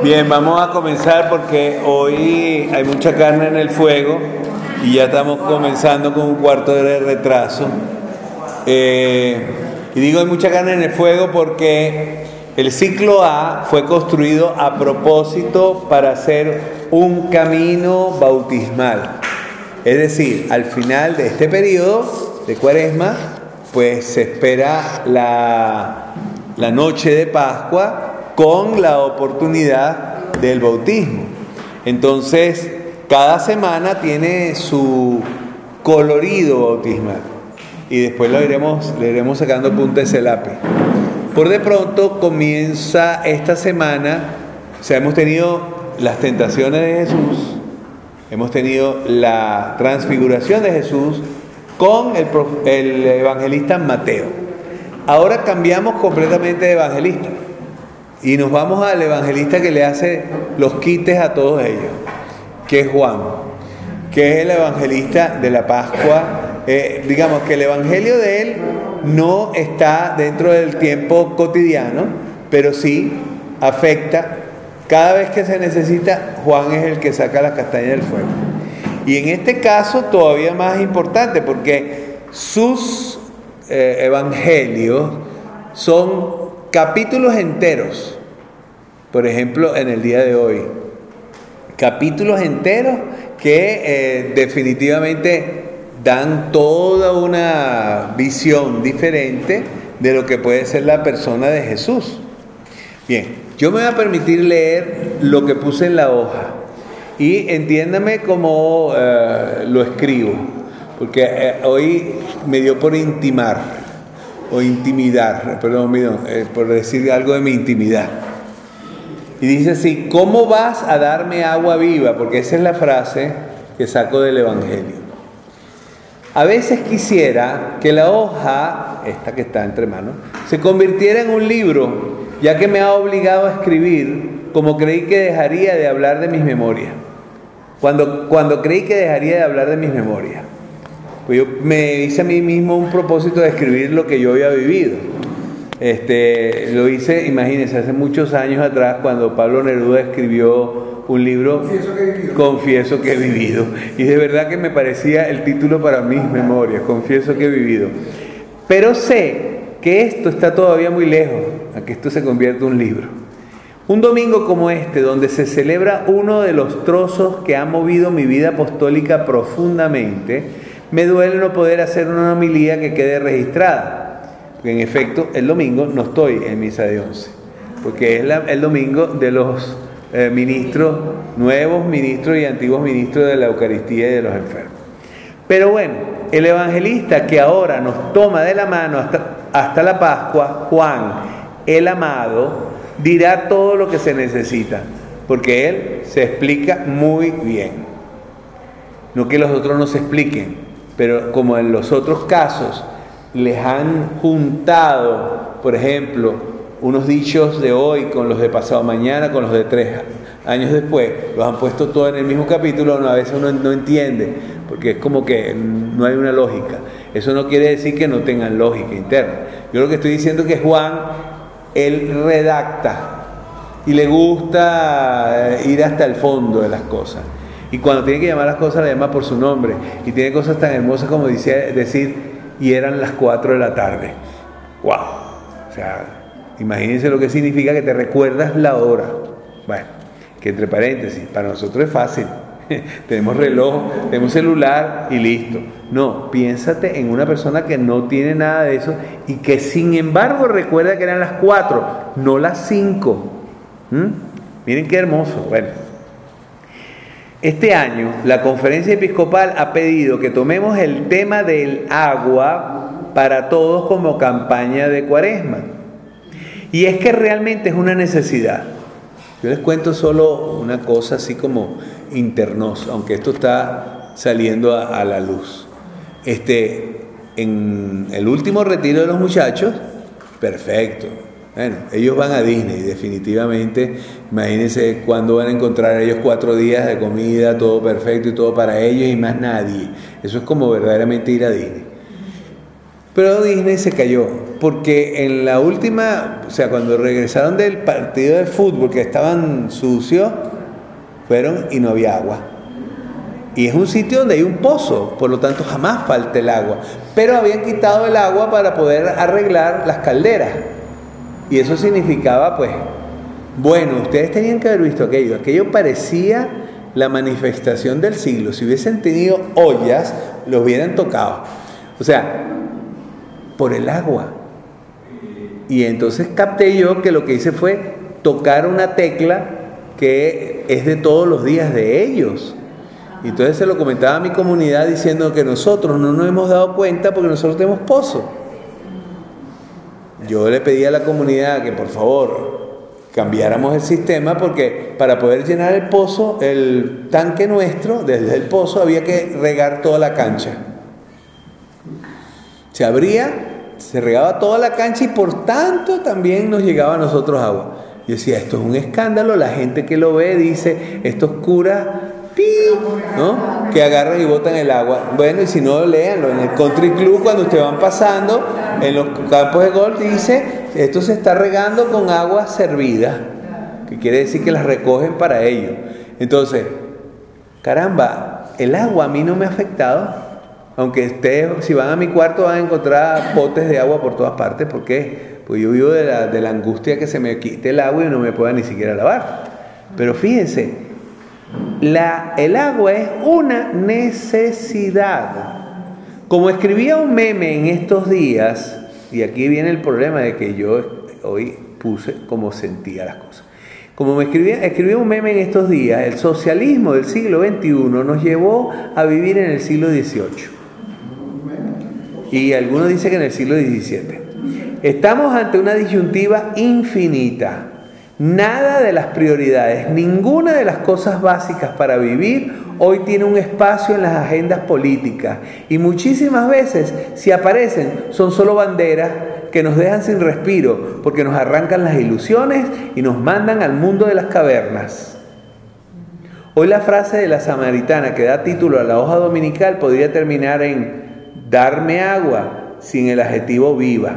Bien, vamos a comenzar porque hoy hay mucha carne en el fuego y ya estamos comenzando con un cuarto de retraso. Eh, y digo hay mucha carne en el fuego porque el ciclo A fue construido a propósito para hacer un camino bautismal. Es decir, al final de este periodo de cuaresma, pues se espera la, la noche de Pascua con la oportunidad del bautismo. Entonces, cada semana tiene su colorido bautismal y después lo iremos, le iremos sacando punta ese lápiz. Por de pronto comienza esta semana, o sea, hemos tenido las tentaciones de Jesús, hemos tenido la transfiguración de Jesús con el, el evangelista Mateo. Ahora cambiamos completamente de evangelista. Y nos vamos al evangelista que le hace los quites a todos ellos, que es Juan, que es el evangelista de la Pascua. Eh, digamos que el evangelio de él no está dentro del tiempo cotidiano, pero sí afecta. Cada vez que se necesita, Juan es el que saca la castaña del fuego. Y en este caso todavía más importante, porque sus eh, evangelios son capítulos enteros, por ejemplo, en el día de hoy, capítulos enteros que eh, definitivamente dan toda una visión diferente de lo que puede ser la persona de Jesús. Bien, yo me voy a permitir leer lo que puse en la hoja y entiéndame cómo eh, lo escribo, porque eh, hoy me dio por intimar o intimidar, perdón, eh, por decir algo de mi intimidad. Y dice así, ¿cómo vas a darme agua viva? Porque esa es la frase que saco del Evangelio. A veces quisiera que la hoja, esta que está entre manos, se convirtiera en un libro, ya que me ha obligado a escribir como creí que dejaría de hablar de mis memorias. Cuando, cuando creí que dejaría de hablar de mis memorias. Pues yo me hice a mí mismo un propósito de escribir lo que yo había vivido. Este, lo hice, imagínense, hace muchos años atrás, cuando Pablo Neruda escribió un libro, Confieso que he vivido. Y de verdad que me parecía el título para mis memorias, Confieso que he vivido. Pero sé que esto está todavía muy lejos, a que esto se convierta en un libro. Un domingo como este, donde se celebra uno de los trozos que ha movido mi vida apostólica profundamente, me duele no poder hacer una homilía que quede registrada, porque en efecto el domingo no estoy en misa de once, porque es el domingo de los eh, ministros, nuevos ministros y antiguos ministros de la Eucaristía y de los enfermos. Pero bueno, el evangelista que ahora nos toma de la mano hasta, hasta la Pascua, Juan, el amado, dirá todo lo que se necesita, porque él se explica muy bien. No que los otros no se expliquen, pero como en los otros casos les han juntado, por ejemplo, unos dichos de hoy con los de pasado mañana, con los de tres años después, los han puesto todos en el mismo capítulo, a veces uno no entiende, porque es como que no hay una lógica. Eso no quiere decir que no tengan lógica interna. Yo lo que estoy diciendo es que Juan, él redacta y le gusta ir hasta el fondo de las cosas. Y cuando tiene que llamar las cosas, las llama por su nombre. Y tiene cosas tan hermosas como dice, decir, y eran las 4 de la tarde. ¡Wow! O sea, imagínense lo que significa que te recuerdas la hora. Bueno, que entre paréntesis, para nosotros es fácil. tenemos reloj, tenemos celular y listo. No, piénsate en una persona que no tiene nada de eso y que sin embargo recuerda que eran las 4, no las 5. ¿Mm? Miren qué hermoso. Bueno. Este año la conferencia episcopal ha pedido que tomemos el tema del agua para todos como campaña de cuaresma. Y es que realmente es una necesidad. Yo les cuento solo una cosa así como internos, aunque esto está saliendo a, la luz. Este, en el último retiro de los muchachos, perfecto, bueno, ellos van a Disney, definitivamente. Imagínense cuándo van a encontrar ellos cuatro días de comida, todo perfecto y todo para ellos y más nadie. Eso es como verdaderamente ir a Disney. Pero Disney se cayó, porque en la última, o sea, cuando regresaron del partido de fútbol que estaban sucios, fueron y no había agua. Y es un sitio donde hay un pozo, por lo tanto jamás falta el agua. Pero habían quitado el agua para poder arreglar las calderas. Y eso significaba, pues, bueno, ustedes tenían que haber visto aquello. Aquello parecía la manifestación del siglo. Si hubiesen tenido ollas, lo hubieran tocado. O sea, por el agua. Y entonces capté yo que lo que hice fue tocar una tecla que es de todos los días de ellos. Y entonces se lo comentaba a mi comunidad diciendo que nosotros no nos hemos dado cuenta porque nosotros tenemos pozo. Yo le pedí a la comunidad que por favor cambiáramos el sistema porque para poder llenar el pozo, el tanque nuestro, desde el pozo había que regar toda la cancha. Se abría, se regaba toda la cancha y por tanto también nos llegaba a nosotros agua. Yo decía, esto es un escándalo, la gente que lo ve dice, estos curas ¿no? Que agarran y botan el agua. Bueno, y si no, léanlo. En el Country Club, cuando ustedes van pasando, en los campos de golf, dice, esto se está regando con agua servida, que quiere decir que las recogen para ello. Entonces, caramba, el agua a mí no me ha afectado. Aunque ustedes, si van a mi cuarto, van a encontrar potes de agua por todas partes. ¿Por qué? Pues yo vivo de la, de la angustia que se me quite el agua y no me pueda ni siquiera lavar. Pero fíjense, el agua es una necesidad. Como escribía un meme en estos días, y aquí viene el problema de que yo hoy puse como sentía las cosas. Como me escribía, escribía un meme en estos días, el socialismo del siglo XXI nos llevó a vivir en el siglo XVIII. Y algunos dicen que en el siglo XVII. Estamos ante una disyuntiva infinita. Nada de las prioridades, ninguna de las cosas básicas para vivir hoy tiene un espacio en las agendas políticas y muchísimas veces si aparecen son solo banderas que nos dejan sin respiro porque nos arrancan las ilusiones y nos mandan al mundo de las cavernas. Hoy la frase de la samaritana que da título a la hoja dominical podría terminar en darme agua sin el adjetivo viva,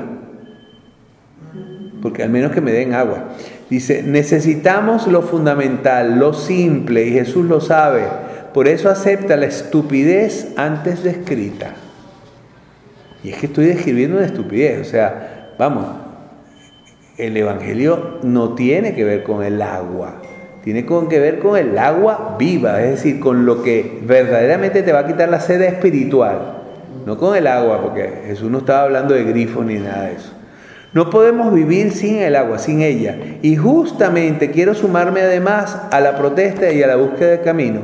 porque al menos que me den agua. Dice, necesitamos lo fundamental, lo simple, y Jesús lo sabe. Por eso acepta la estupidez antes descrita. Y es que estoy describiendo una estupidez. O sea, vamos, el Evangelio no tiene que ver con el agua. Tiene que ver con el agua viva, es decir, con lo que verdaderamente te va a quitar la sed espiritual. No con el agua, porque Jesús no estaba hablando de grifo ni nada de eso. No podemos vivir sin el agua, sin ella. Y justamente quiero sumarme además a la protesta y a la búsqueda de camino.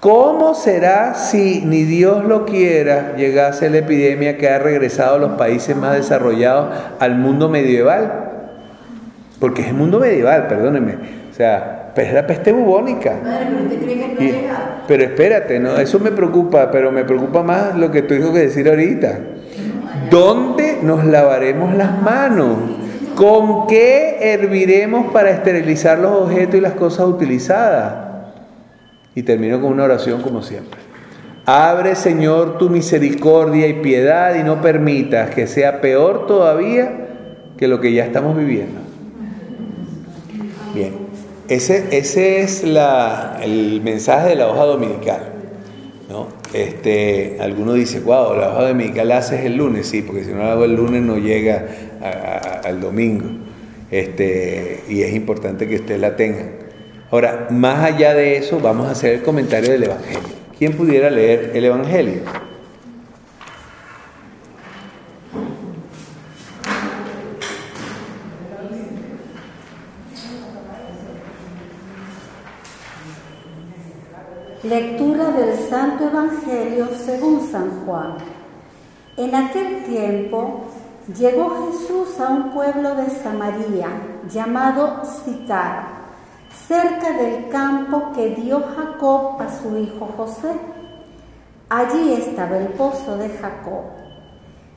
¿Cómo será si ni Dios lo quiera llegase la epidemia que ha regresado a los países más desarrollados al mundo medieval? Porque es el mundo medieval, perdónenme. O sea, es la peste bubónica. pero espérate, ¿no? eso me preocupa, pero me preocupa más lo que tú dijo que decir ahorita. ¿Dónde nos lavaremos las manos? ¿Con qué herviremos para esterilizar los objetos y las cosas utilizadas? Y termino con una oración como siempre. Abre, Señor, tu misericordia y piedad y no permitas que sea peor todavía que lo que ya estamos viviendo. Bien, ese, ese es la, el mensaje de la hoja dominical. Este, alguno dice, wow, la hoja de mi la haces el lunes, sí, porque si no la hago el lunes no llega al domingo. Este, y es importante que ustedes la tengan. Ahora, más allá de eso, vamos a hacer el comentario del Evangelio. ¿Quién pudiera leer el Evangelio? Lectura Según San Juan. En aquel tiempo llegó Jesús a un pueblo de Samaria llamado Sicar, cerca del campo que dio Jacob a su hijo José. Allí estaba el pozo de Jacob.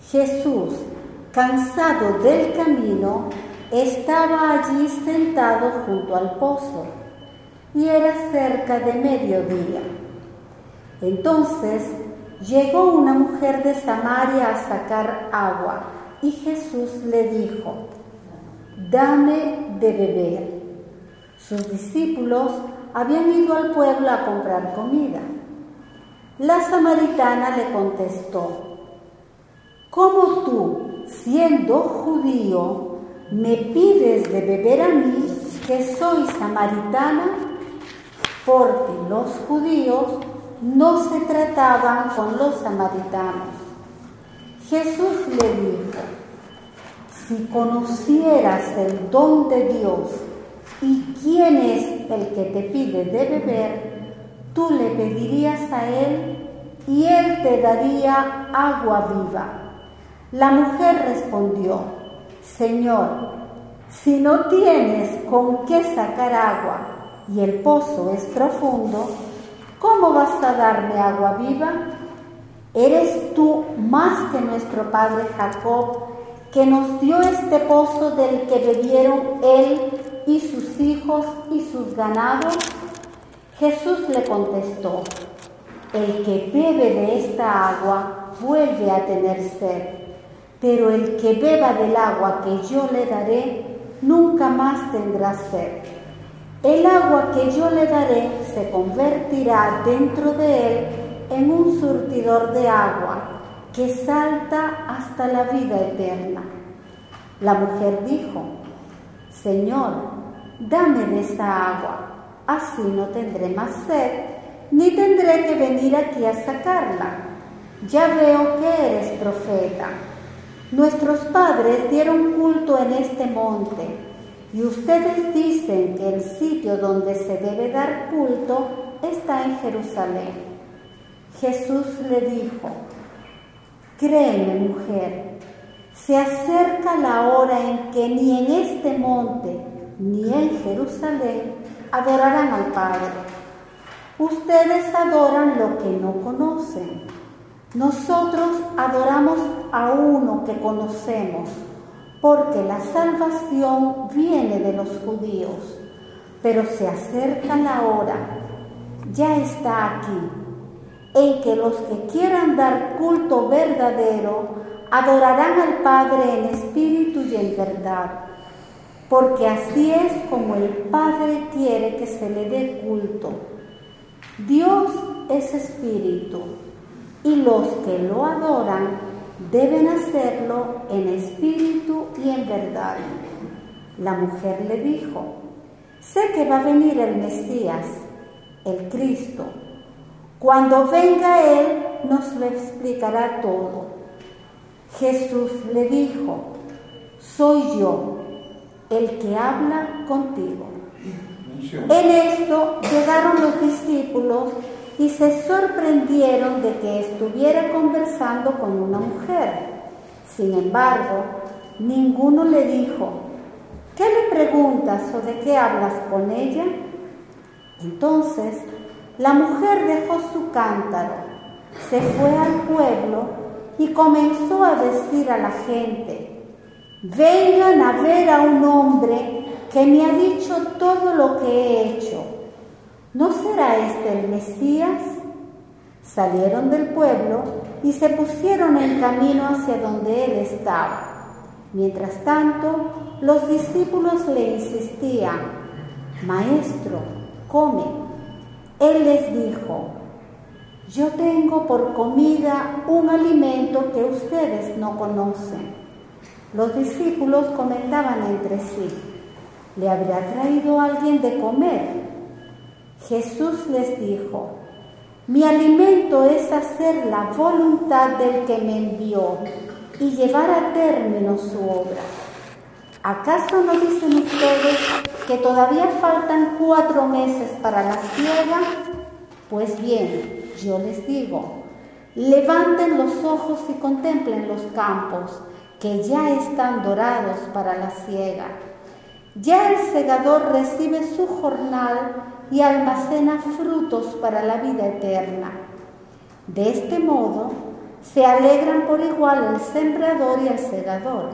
Jesús, cansado del camino, estaba allí sentado junto al pozo y era cerca de mediodía. Entonces llegó una mujer de Samaria a sacar agua y Jesús le dijo, dame de beber. Sus discípulos habían ido al pueblo a comprar comida. La samaritana le contestó, ¿cómo tú, siendo judío, me pides de beber a mí, que soy samaritana? Porque los judíos no se trataban con los samaritanos. Jesús le dijo, si conocieras el don de Dios y quién es el que te pide de beber, tú le pedirías a él y él te daría agua viva. La mujer respondió, Señor, si no tienes con qué sacar agua y el pozo es profundo, ¿cómo vas a darme agua viva? ¿Eres tú más que nuestro padre Jacob, que nos dio este pozo del que bebieron él y sus hijos y sus ganados? Jesús le contestó, el que bebe de esta agua vuelve a tener sed, pero el que beba del agua que yo le daré, nunca más tendrá sed. El agua que yo le daré se convertirá dentro de él en un surtidor de agua que salta hasta la vida eterna. La mujer dijo, Señor, dame de esta agua, así no tendré más sed, ni tendré que venir aquí a sacarla. Ya veo que eres profeta. Nuestros padres dieron culto en este monte y ustedes dicen que el sitio donde se debe dar culto está en Jerusalén. Jesús le dijo, créeme mujer, se acerca la hora en que ni en este monte ni en Jerusalén adorarán al Padre. Ustedes adoran lo que no conocen. Nosotros adoramos a uno que conocemos porque la salvación viene de los judíos, pero se acerca la hora, ya está aquí, en que los que quieran dar culto verdadero adorarán al Padre en espíritu y en verdad, porque así es como el Padre quiere que se le dé culto. Dios es espíritu, y los que lo adoran deben hacerlo en espíritu y en verdad. La mujer le dijo, sé que va a venir el Mesías, el Cristo. Cuando venga Él nos lo explicará todo. Jesús le dijo, soy yo el que habla contigo. En esto llegaron los discípulos y se sorprendieron de que estuviera conversando con una mujer. Sin embargo, ninguno le dijo, ¿qué le preguntas o de qué hablas con ella? Entonces, la mujer dejó su cántaro, se fue al pueblo y comenzó a decir a la gente, vengan a ver a un hombre que me ha dicho todo lo que he hecho. ¿No será este el Mesías? Salieron del pueblo y se pusieron en camino hacia donde él estaba. Mientras tanto, los discípulos le insistían, Maestro, come. Él les dijo, yo tengo por comida un alimento que ustedes no conocen. Los discípulos comentaban entre sí, ¿le habrá traído alguien de comer? Jesús les dijo, mi alimento es hacer la voluntad del que me envió y llevar a término su obra. ¿Acaso no dicen ustedes que todavía faltan cuatro meses para la siega? Pues bien, yo les digo, levanten los ojos y contemplen los campos, que ya están dorados para la siega. Ya el segador recibe su jornal y almacena frutos para la vida eterna. De este modo, se alegran por igual el sembrador y el segador.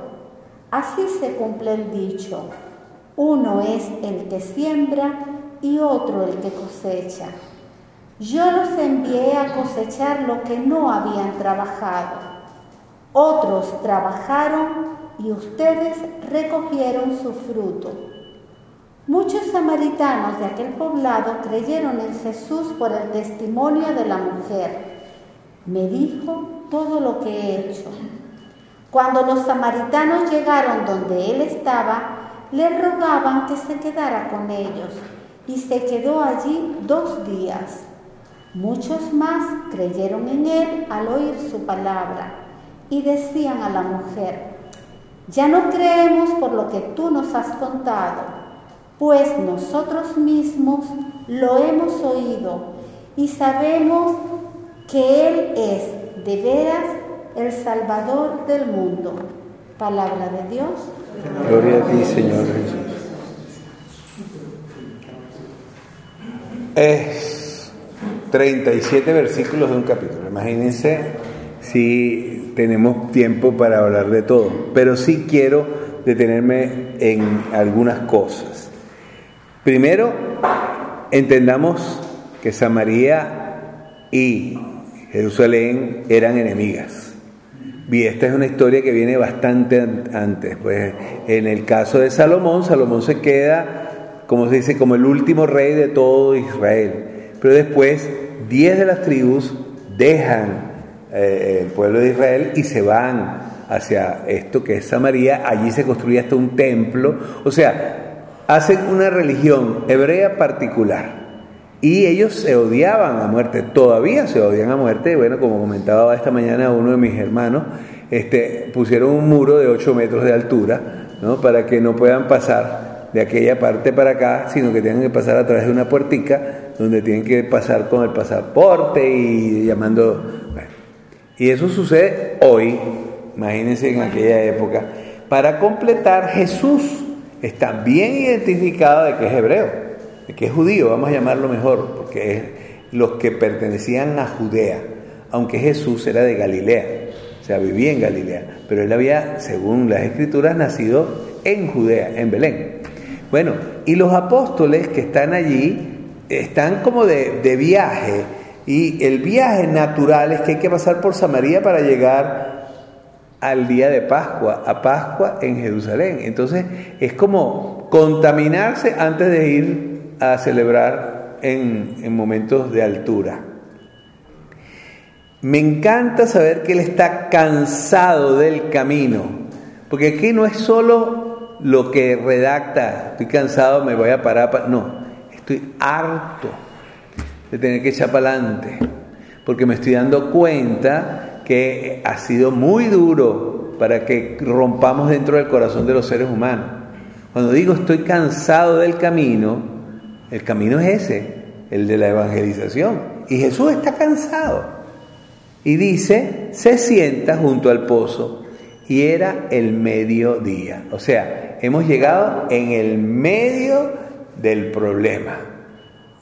Así se cumple el dicho, uno es el que siembra y otro el que cosecha. Yo los envié a cosechar lo que no habían trabajado. Otros trabajaron y ustedes recogieron su fruto. Muchos samaritanos de aquel poblado creyeron en Jesús por el testimonio de la mujer. Me dijo todo lo que he hecho. Cuando los samaritanos llegaron donde él estaba, le rogaban que se quedara con ellos y se quedó allí dos días. Muchos más creyeron en él al oír su palabra y decían a la mujer, ya no creemos por lo que tú nos has contado, pues nosotros mismos lo hemos oído y sabemos que Él es de veras el Salvador del mundo. Palabra de Dios. Gloria a ti, Señor Jesús. Es 37 versículos de un capítulo. Imagínense si tenemos tiempo para hablar de todo, pero sí quiero detenerme en algunas cosas. Primero, entendamos que Samaria y Jerusalén eran enemigas. Y esta es una historia que viene bastante antes. Pues en el caso de Salomón, Salomón se queda, como se dice, como el último rey de todo Israel. Pero después, diez de las tribus dejan eh, el pueblo de Israel y se van hacia esto que es Samaria. Allí se construye hasta un templo. O sea, hacen una religión hebrea particular. Y ellos se odiaban a muerte, todavía se odian a muerte. Bueno, como comentaba esta mañana uno de mis hermanos, este, pusieron un muro de 8 metros de altura ¿no? para que no puedan pasar de aquella parte para acá, sino que tengan que pasar a través de una puertica donde tienen que pasar con el pasaporte y llamando. Y eso sucede hoy, imagínense en aquella época. Para completar, Jesús está bien identificado de que es hebreo que es judío, vamos a llamarlo mejor, porque es los que pertenecían a Judea, aunque Jesús era de Galilea, o sea, vivía en Galilea, pero él había, según las escrituras, nacido en Judea, en Belén. Bueno, y los apóstoles que están allí están como de, de viaje, y el viaje natural es que hay que pasar por Samaria para llegar al día de Pascua, a Pascua en Jerusalén. Entonces es como contaminarse antes de ir a celebrar en, momentos de altura. Me encanta saber que Él está cansado del camino, porque aquí no es solo lo que redacta, estoy cansado, me voy a parar, no, estoy harto de tener que echar para adelante, porque me estoy dando cuenta que ha sido muy duro para que rompamos dentro del corazón de los seres humanos. Cuando digo estoy cansado del camino, el camino es ese, el de la evangelización. Y Jesús está cansado. Y dice, se sienta junto al pozo. Y era el mediodía. O sea, hemos llegado en el medio del problema.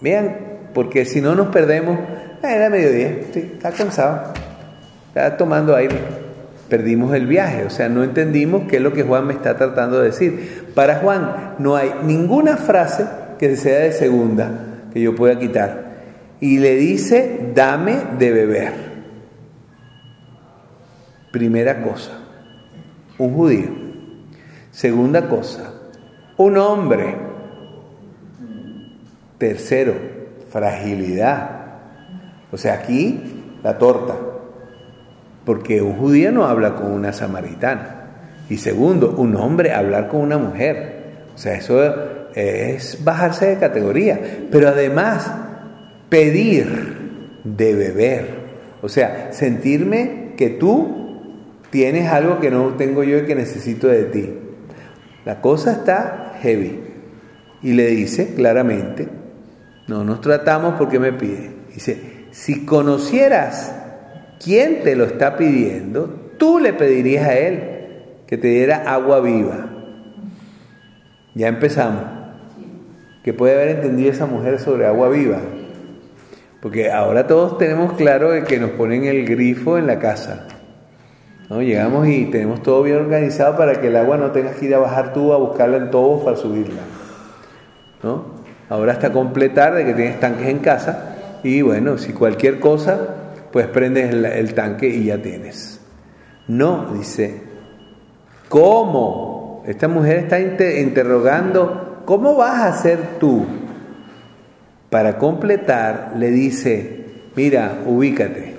Vean, porque si no nos perdemos, ah, era mediodía, está cansado, está tomando aire. Perdimos el viaje, o sea, no entendimos qué es lo que Juan me está tratando de decir. Para Juan no hay ninguna frase que sea de segunda, que yo pueda quitar. Y le dice, dame de beber. Primera cosa, un judío. Segunda cosa, un hombre. Tercero, fragilidad. O sea, aquí la torta. Porque un judío no habla con una samaritana. Y segundo, un hombre hablar con una mujer. O sea, eso es bajarse de categoría, pero además pedir de beber, o sea, sentirme que tú tienes algo que no tengo yo y que necesito de ti. La cosa está heavy. Y le dice claramente, no nos tratamos porque me pide. Dice, si conocieras quién te lo está pidiendo, tú le pedirías a él que te diera agua viva. Ya empezamos que puede haber entendido esa mujer sobre agua viva. Porque ahora todos tenemos claro que nos ponen el grifo en la casa. ¿no? Llegamos y tenemos todo bien organizado para que el agua no tengas que ir a bajar tú a buscarla en todos para subirla. ¿no? Ahora hasta completar de que tienes tanques en casa, y bueno, si cualquier cosa, pues prendes el, tanque y ya tienes. No, dice, ¿cómo? Esta mujer está interrogando, ¿cómo vas a hacer tú? Para completar, le dice, mira, ubícate.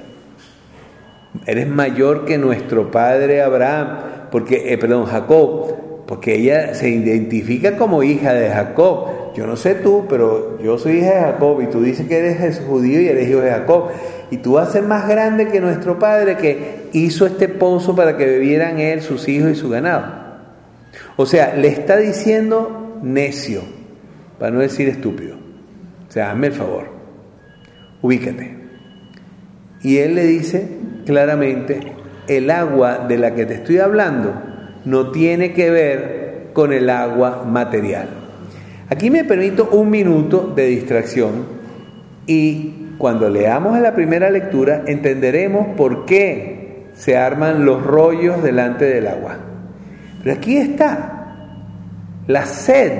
Eres mayor que nuestro padre Abraham, porque, eh, perdón, Jacob, porque ella se identifica como hija de Jacob. Yo no sé tú, pero yo soy hija de Jacob y tú dices que eres judío y eres hijo de Jacob. Y tú vas a ser más grande que nuestro padre que hizo este pozo para que bebieran él, sus hijos y su ganado. O sea, le está diciendo necio, para no decir estúpido. O sea, hazme el favor, ubícate. Y él le dice claramente, el agua de la que te estoy hablando no tiene que ver con el agua material. Aquí me permito un minuto de distracción y cuando leamos la primera lectura entenderemos por qué se arman los rollos delante del agua. Pero aquí está, la sed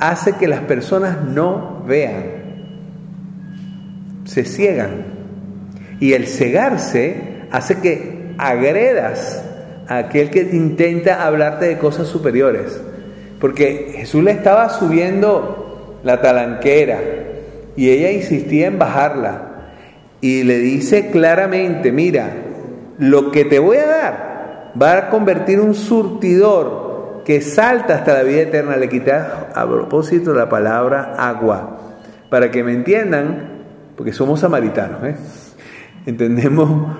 hace que las personas no vean, se ciegan. Y el cegarse hace que agredas a aquel que intenta hablarte de cosas superiores. Porque Jesús le estaba subiendo la talanquera y ella insistía en bajarla. Y le dice claramente, mira, lo que te voy a dar va a convertir un surtidor que salta hasta la vida eterna. Le quité a propósito la palabra agua, para que me entiendan, porque somos samaritanos, ¿eh? entendemos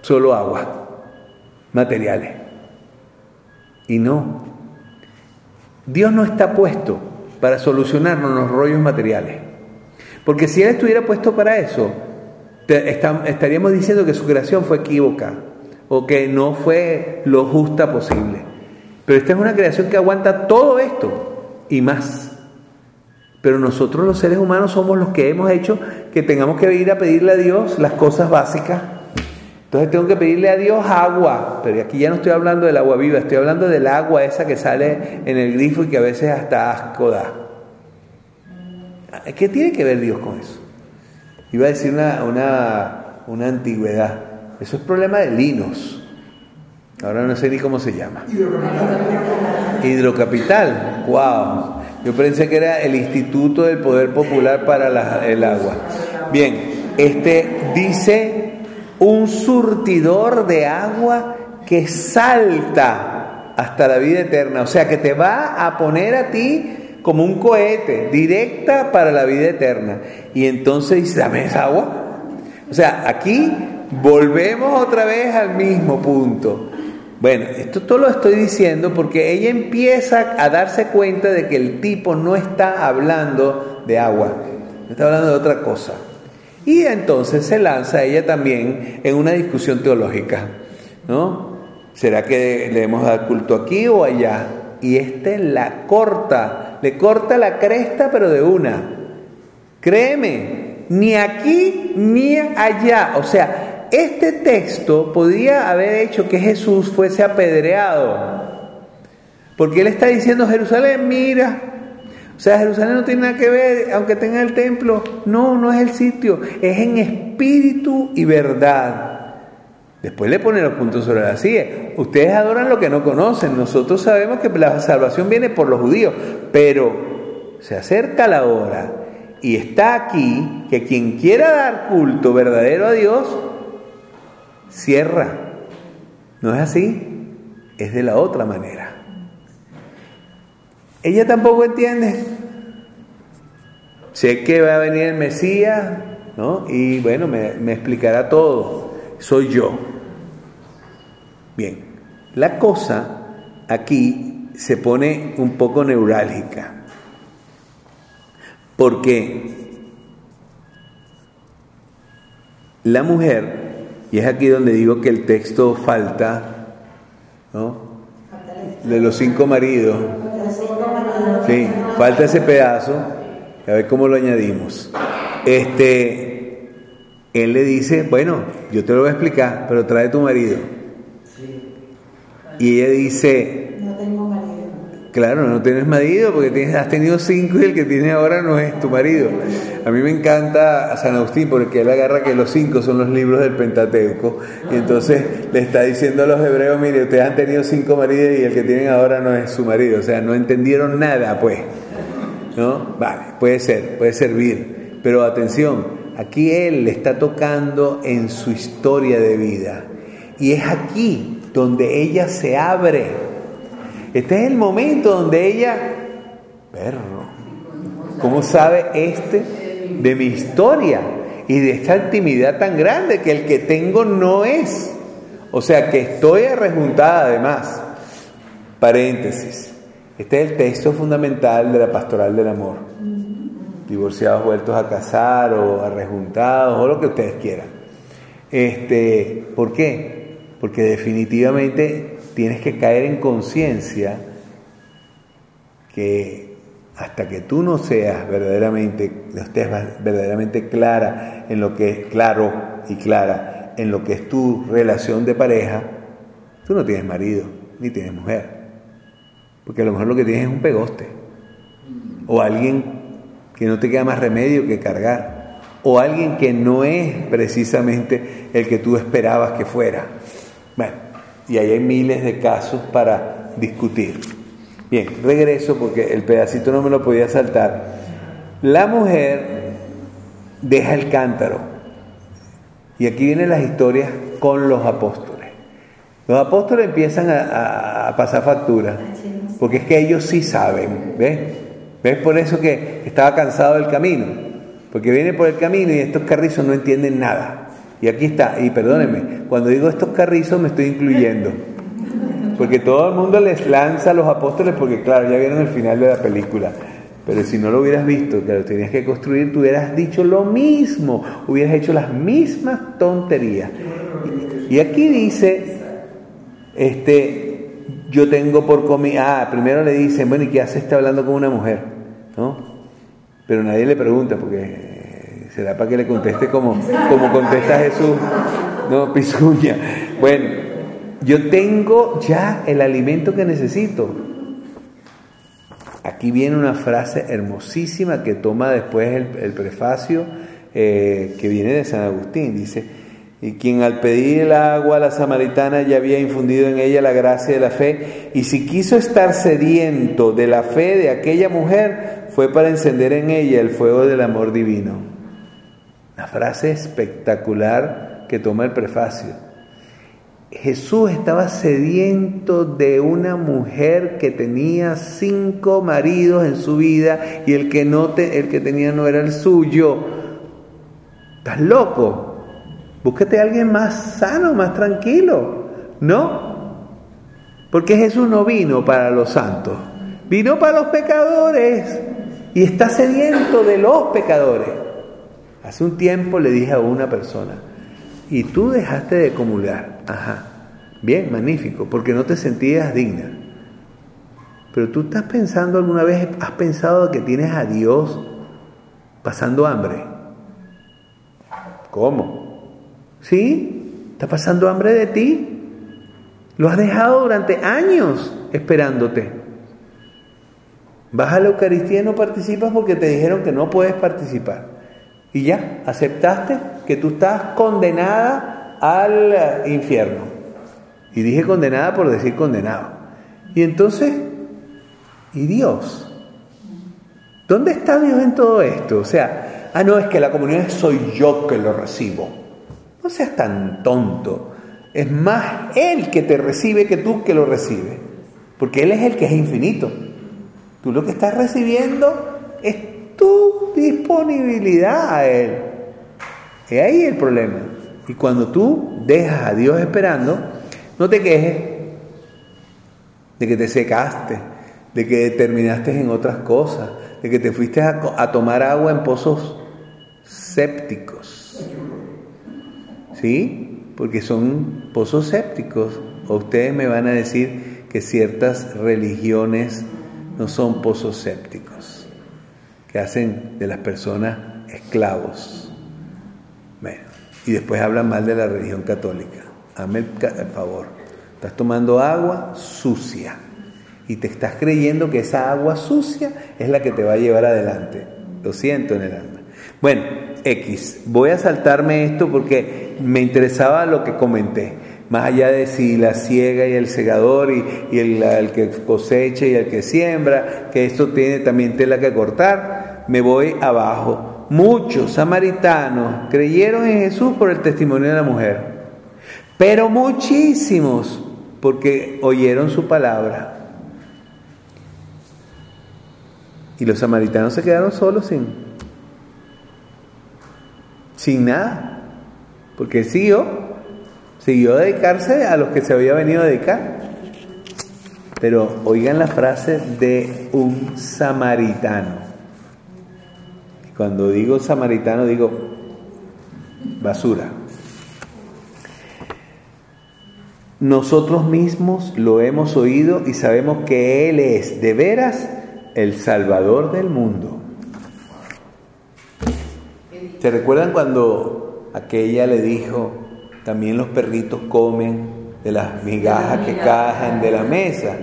solo agua, materiales. Y no, Dios no está puesto para solucionarnos los rollos materiales. Porque si Él estuviera puesto para eso, estaríamos diciendo que su creación fue equívoca o que no fue lo justa posible. Pero esta es una creación que aguanta todo esto y más. Pero nosotros los seres humanos somos los que hemos hecho que tengamos que ir a pedirle a Dios las cosas básicas. Entonces tengo que pedirle a Dios agua, pero aquí ya no estoy hablando del agua viva, estoy hablando del agua esa que sale en el grifo y que a veces hasta asco da. ¿Qué tiene que ver Dios con eso? Iba a decir una, una, antigüedad. Eso es problema de linos. Ahora no sé ni cómo se llama. Hidrocapital. Hidrocapital. Wow. Yo pensé que era el Instituto del Poder Popular para el agua. Bien, este dice un surtidor de agua que salta hasta la vida eterna. O sea, que te va a poner a ti como un cohete, directa para la vida eterna. Y entonces dice, dame esa agua. O sea, aquí volvemos otra vez al mismo punto. Bueno, esto todo lo estoy diciendo porque ella empieza a darse cuenta de que el tipo no está hablando de agua, está hablando de otra cosa. Y entonces se lanza ella también en una discusión teológica, ¿no? ¿Será que le hemos dado culto aquí o allá? Y este la corta le corta la cresta pero de una. Créeme, ni aquí ni allá. O sea, este texto podría haber hecho que Jesús fuese apedreado. Porque él está diciendo, Jerusalén, mira. O sea, Jerusalén no tiene nada que ver, aunque tenga el templo. No, no es el sitio. Es en espíritu y verdad. Después le pone los puntos sobre la silla. Ustedes adoran lo que no conocen. Nosotros sabemos que la salvación viene por los judíos, pero se acerca la hora y está aquí que quien quiera dar culto verdadero a Dios, cierra. ¿No es así? Es de la otra manera. Ella tampoco entiende. Sé que va a venir el Mesías, ¿no? Y bueno, me, me explicará todo. Soy yo. Bien, la cosa aquí se pone un poco neurálgica, porque la mujer, y es aquí donde digo que el texto falta, ¿no? De los cinco maridos. Sí, falta ese pedazo, a ver cómo lo añadimos. Este, él le dice, bueno, yo te lo voy a explicar, pero trae tu marido. Y ella dice, Claro, no tienes marido porque has tenido cinco y el que tienes ahora no es tu marido. A mí me encanta a San Agustín porque él agarra que los cinco son los libros del Pentateuco y entonces le está diciendo a los hebreos, mire, ustedes han tenido cinco maridos y el que tienen ahora no es su marido. O sea, no entendieron nada, pues. ¿No? Vale, puede ser, puede servir. Pero atención, aquí él le está tocando en su historia de vida. Y es aquí donde ella se abre este es el momento donde ella, perro, ¿cómo sabe este de mi historia y de esta intimidad tan grande que el que tengo no es? O sea, que estoy arrejuntada además. Paréntesis. Este es el texto fundamental de la pastoral del amor. Divorciados vueltos a casar o arrejuntados o lo que ustedes quieran. Este, ¿Por qué? Porque definitivamente tienes que caer en conciencia que hasta que tú no seas verdaderamente, estés verdaderamente clara en lo que es claro y clara en lo que es tu relación de pareja, tú no tienes marido ni tienes mujer. Porque a lo mejor lo que tienes es un pegoste. O alguien que no te queda más remedio que cargar. O alguien que no es precisamente el que tú esperabas que fuera. Bueno, y ahí hay miles de casos para discutir. Bien, regreso porque el pedacito no me lo podía saltar. La mujer deja el cántaro. Y aquí vienen las historias con los apóstoles. Los apóstoles empiezan a, pasar factura, porque es que ellos sí saben, ¿ves? ¿Ves por eso que estaba cansado del camino? Porque viene por el camino y estos carrizos no entienden nada. Y aquí está, y perdónenme, cuando digo estos carrizos me estoy incluyendo. Porque todo el mundo les lanza a los apóstoles porque claro, ya vieron el final de la película. Pero si no lo hubieras visto, que lo tenías que construir, tú hubieras dicho lo mismo, hubieras hecho las mismas tonterías. Y aquí dice, este, yo tengo por comida, ah, primero le dicen, bueno, ¿y qué hace está hablando con una mujer? ¿No? Pero nadie le pregunta porque ¿Será para que le conteste como, como contesta Jesús? No, pisuña. Bueno, yo tengo ya el alimento que necesito. Aquí viene una frase hermosísima que toma después el, prefacio eh, que viene de San Agustín. Dice, y quien al pedir el agua a la samaritana ya había infundido en ella la gracia de la fe, y si quiso estar sediento de la fe de aquella mujer, fue para encender en ella el fuego del amor divino. Una frase espectacular que toma el prefacio. Jesús estaba sediento de una mujer que tenía cinco maridos en su vida y el que, no el que tenía no era el suyo. ¿Estás loco? Búsquete a alguien más sano, más tranquilo. ¿No? Porque Jesús no vino para los santos, vino para los pecadores y está sediento de los pecadores. Hace un tiempo le dije a una persona, y tú dejaste de comulgar. Ajá. Bien, magnífico, porque no te sentías digna. Pero tú estás pensando alguna vez, has pensado que tienes a Dios pasando hambre. ¿Cómo? ¿Sí? ¿Está pasando hambre de ti? Lo has dejado durante años esperándote. Vas a la Eucaristía y no participas porque te dijeron que no puedes participar. Y ya, aceptaste que tú estás condenada al infierno. Y dije condenada por decir condenado. Y entonces, ¿y Dios? ¿Dónde está Dios en todo esto? O sea, ah, no, es que la comunión soy yo que lo recibo. No seas tan tonto. Es más Él que te recibe que tú que lo recibes. Porque Él es el que es infinito. Tú lo que estás recibiendo es tu disponibilidad a Él. Es ahí el problema. Y cuando tú dejas a Dios esperando, no te quejes de que te secaste, de que terminaste en otras cosas, de que te fuiste a, tomar agua en pozos sépticos. ¿Sí? Porque son pozos sépticos. O ustedes me van a decir que ciertas religiones no son pozos sépticos que hacen de las personas esclavos. Bueno, y después hablan mal de la religión católica. Hazme el favor. Estás tomando agua sucia. y te estás creyendo que esa agua sucia es la que te va a llevar adelante. Lo siento en el alma. Bueno, X, voy a saltarme esto porque me interesaba lo que comenté. Más allá de si la ciega y el segador y, el, el, que cosecha y el que siembra, que esto tiene también tela que cortar, me voy abajo. Muchos samaritanos creyeron en Jesús por el testimonio de la mujer, pero muchísimos porque oyeron su palabra. Y los samaritanos se quedaron solos sin, sin nada, porque siguió, siguió a dedicarse a los que se había venido a dedicar. Pero oigan la frase de un samaritano. Cuando digo samaritano digo basura. Nosotros mismos lo hemos oído y sabemos que Él es de veras el Salvador del mundo. ¿Se recuerdan cuando aquella le dijo, también los perritos comen de las migajas que caen de la mesa?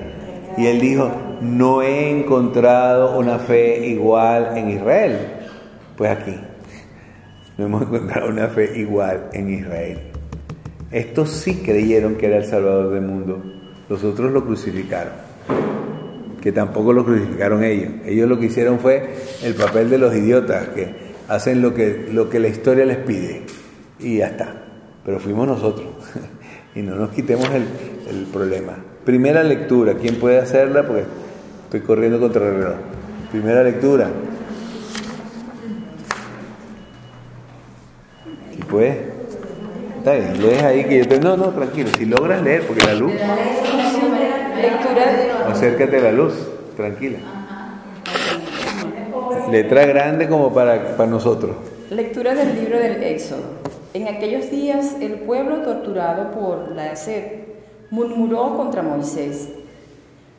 Y él dijo, no he encontrado una fe igual en Israel. Pues aquí, no hemos encontrado una fe igual en Israel. Estos sí creyeron que era el Salvador del mundo, los otros lo crucificaron que tampoco lo crucificaron ellos. Ellos lo que hicieron fue el papel de los idiotas, que hacen lo que, lo que la historia les pide. Y ya está. Pero fuimos nosotros. y no nos quitemos el, el, problema. Primera lectura, ¿quién puede hacerla? Porque estoy corriendo contra el reloj. Primera lectura. Si puedes. Está bien, lees ahí que No, no, tranquilo, si logras leer, porque la luz. Acércate a la luz, tranquila. Letra grande como para, para nosotros. Lectura del libro del Éxodo. En aquellos días el pueblo torturado por la sed murmuró contra Moisés.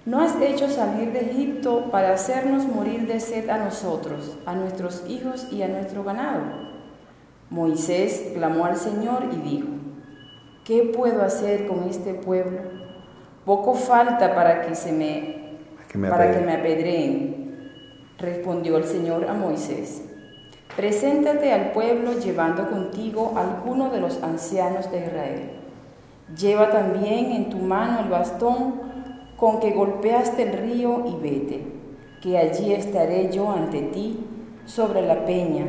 ¿No has hecho salir de Egipto para hacernos morir de sed a nosotros, a nuestros hijos y a nuestro ganado? Moisés clamó al Señor y dijo, ¿qué puedo hacer con este pueblo? Poco falta para que se me, para que me apedreen, respondió el Señor a Moisés. Preséntate al pueblo llevando contigo a alguno de los ancianos de Israel. Lleva también en tu mano el bastón con que golpeaste el río y vete, que allí estaré yo ante ti sobre la peña,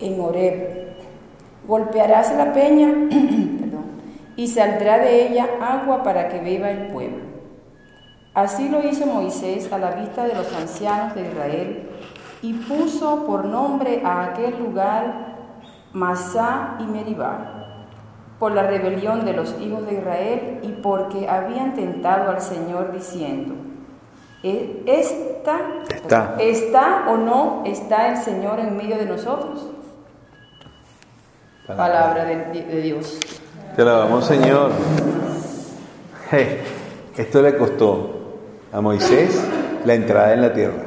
en Horeb. Golpearás la peña y saldrá de ella agua para que beba el pueblo. Así lo hizo Moisés a la vista de los ancianos de Israel y puso por nombre a aquel lugar Masá y Meribá, por la rebelión de los hijos de Israel y porque habían tentado al Señor diciendo, ¿E-, ¿Está, está. ¿Está o no está el Señor en medio de nosotros? Palabra de, de Dios. Te alabamos, Señor. esto le costó a Moisés la entrada en la tierra.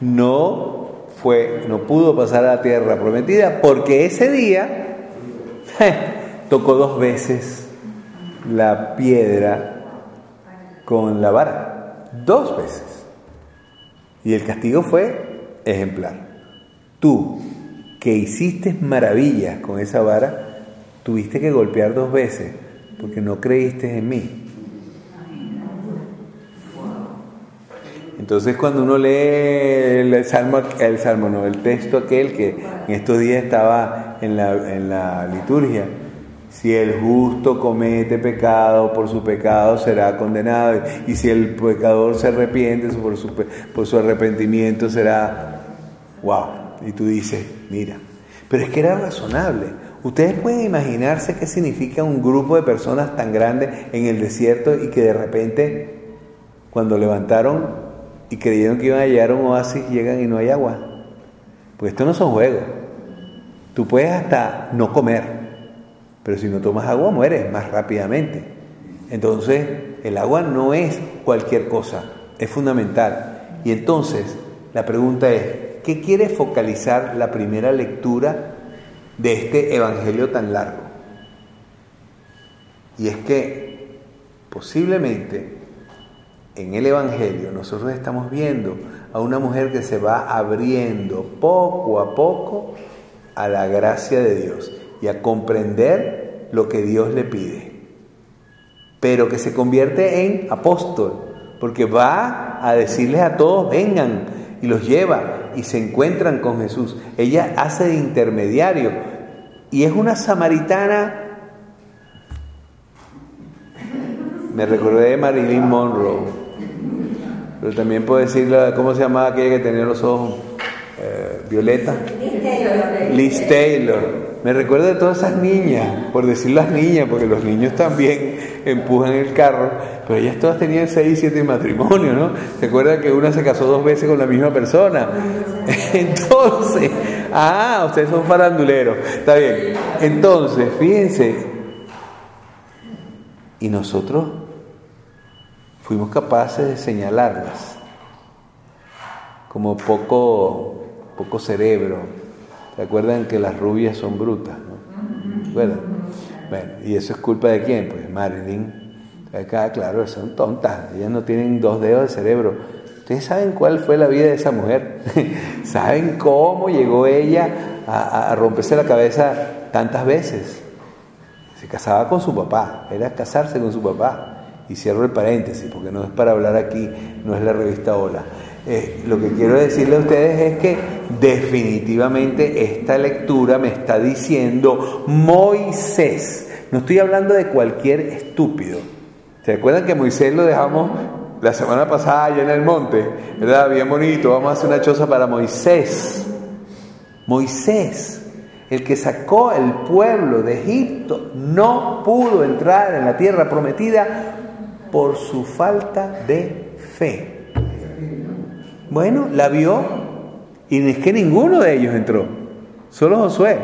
No fue, no pudo pasar a la tierra prometida porque ese día tocó dos veces la piedra con la vara. Dos veces. Y el castigo fue ejemplar. Tú, que hiciste maravillas con esa vara, tuviste que golpear dos veces porque no creíste en mí. Entonces cuando uno lee el salmo, el salmo no, el texto aquel que en estos días estaba en la, en la liturgia, si el justo comete pecado, por su pecado será condenado, y si el pecador se arrepiente, por su, por su arrepentimiento será, wow, y tú dices, mira, pero es que era razonable, Ustedes pueden imaginarse qué significa un grupo de personas tan grande en el desierto y que de repente, cuando levantaron y creyeron que iban a llegar a un oasis, llegan y no hay agua. Pues esto no son juegos. Tú puedes hasta no comer, pero si no tomas agua mueres más rápidamente. Entonces, el agua no es cualquier cosa, es fundamental. Y entonces, la pregunta es, ¿qué quiere focalizar la primera lectura de este evangelio tan largo. Y es que posiblemente en el Evangelio nosotros estamos viendo a una mujer que se va abriendo poco a poco a la gracia de Dios y a comprender lo que Dios le pide. Pero que se convierte en apóstol, porque va a decirles a todos, vengan, y los lleva y se encuentran con Jesús. Ella hace de intermediario y es una samaritana. Me recordé de Marilyn Monroe pero también puedo decir, ¿cómo se llamaba aquella que tenía los ojos? Eh, Violeta. Liz Taylor. Me recuerdo de todas esas niñas, por decir las niñas, porque los niños también empujan el carro, pero ellas todas tenían seis, siete matrimonios, ¿no? ¿Se acuerdan que una se casó dos veces con la misma persona? Entonces, ah, ustedes son faranduleros, está bien. Entonces, fíjense, y nosotros fuimos capaces de señalarlas como poco, poco cerebro. ¿Se acuerdan que las rubias son brutas? ¿no? Bueno, ¿y eso es culpa de quién? Pues Marilyn. Acá, claro, son tontas, ellas no tienen dos dedos de cerebro. Ustedes saben cuál fue la vida de esa mujer, saben cómo llegó ella a, a romperse la cabeza tantas veces. Se casaba con su papá, era casarse con su papá. Y cierro el paréntesis, porque no es para hablar aquí, no es la revista Hola. Eh, lo que quiero decirle a ustedes es que definitivamente esta lectura me está diciendo Moisés. No estoy hablando de cualquier estúpido. ¿Se acuerdan que Moisés lo dejamos la semana pasada allá en el monte? ¿Verdad? Bien bonito. Vamos a hacer una choza para Moisés. Moisés, el que sacó el pueblo de Egipto, no pudo entrar en la tierra prometida por su falta de fe. Bueno, la vio y es que ninguno de ellos entró, solo Josué.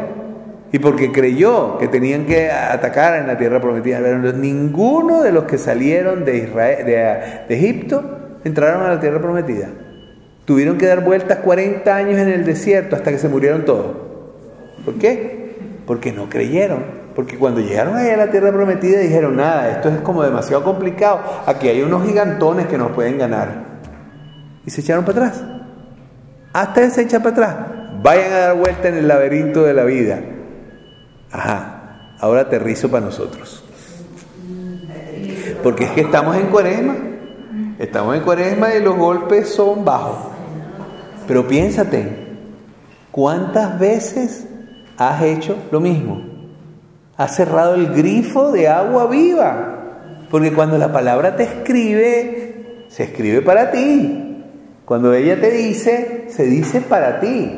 Y porque creyó que tenían que atacar en la tierra prometida, pero ninguno de los que salieron de, de, Egipto entraron a la tierra prometida. Tuvieron que dar vueltas 40 años en el desierto hasta que se murieron todos. ¿Por qué? Porque no creyeron. Porque cuando llegaron ahí a la tierra prometida dijeron, nada, esto es como demasiado complicado, aquí hay unos gigantones que nos pueden ganar. Y se echaron para atrás. Hasta se echa para atrás. Vayan a dar vuelta en el laberinto de la vida. Ajá, ahora aterrizo para nosotros. Porque es que estamos en cuaresma. Estamos en cuaresma y los golpes son bajos. Pero piénsate, ¿cuántas veces has hecho lo mismo? ha cerrado el grifo de agua viva. Porque cuando la palabra te escribe, se escribe para ti. Cuando ella te dice, se dice para ti.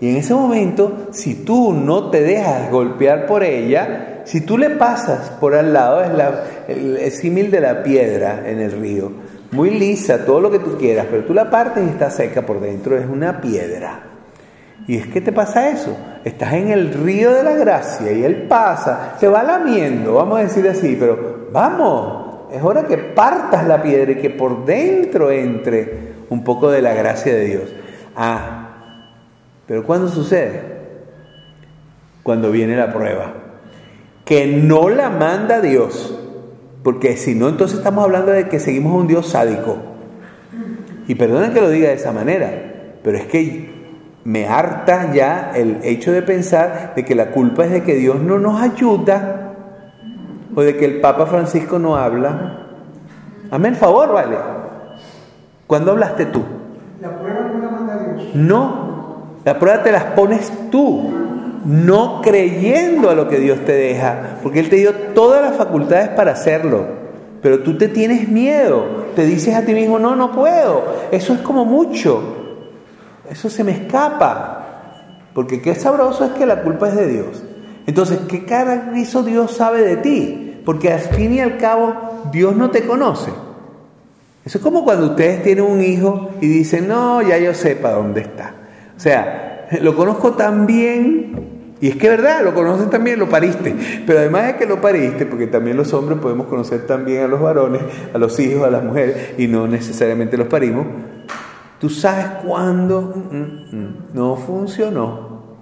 Y en ese momento, si tú no te dejas golpear por ella, si tú le pasas por al lado, es la, el, símil de la piedra en el río, muy lisa, todo lo que tú quieras, pero tú la partes y está seca por dentro, es una piedra. Y es que te pasa eso. Estás en el río de la gracia y Él pasa, se va lamiendo, vamos a decir así, pero vamos, es hora que partas la piedra y que por dentro entre un poco de la gracia de Dios. Ah, pero ¿cuándo sucede? Cuando viene la prueba. Que no la manda Dios. Porque si no, entonces estamos hablando de que seguimos a un Dios sádico. Y perdonen que lo diga de esa manera, pero es que me harta ya el hecho de pensar de que la culpa es de que Dios no nos ayuda o de que el Papa Francisco no habla. Hazme el favor, vale. ¿Cuándo hablaste tú? La prueba no la manda Dios. No, la prueba te las pones tú, no creyendo a lo que Dios te deja, porque Él te dio todas las facultades para hacerlo, pero tú te tienes miedo, te dices a ti mismo, no, no puedo, eso es como mucho, eso se me escapa. Porque qué sabroso es que la culpa es de Dios. Entonces, ¿qué cara hizo Dios sabe de ti? Porque al fin y al cabo, Dios no te conoce. Eso es como cuando ustedes tienen un hijo y dicen, no, ya yo sé para dónde está. O sea, lo conozco tan bien, y es que es verdad, lo conoces también, lo pariste. Pero además de que lo pariste, porque también los hombres podemos conocer también a los varones, a los hijos, a las mujeres, y no necesariamente los parimos, Tú sabes cuándo mm, mm, mm, no funcionó.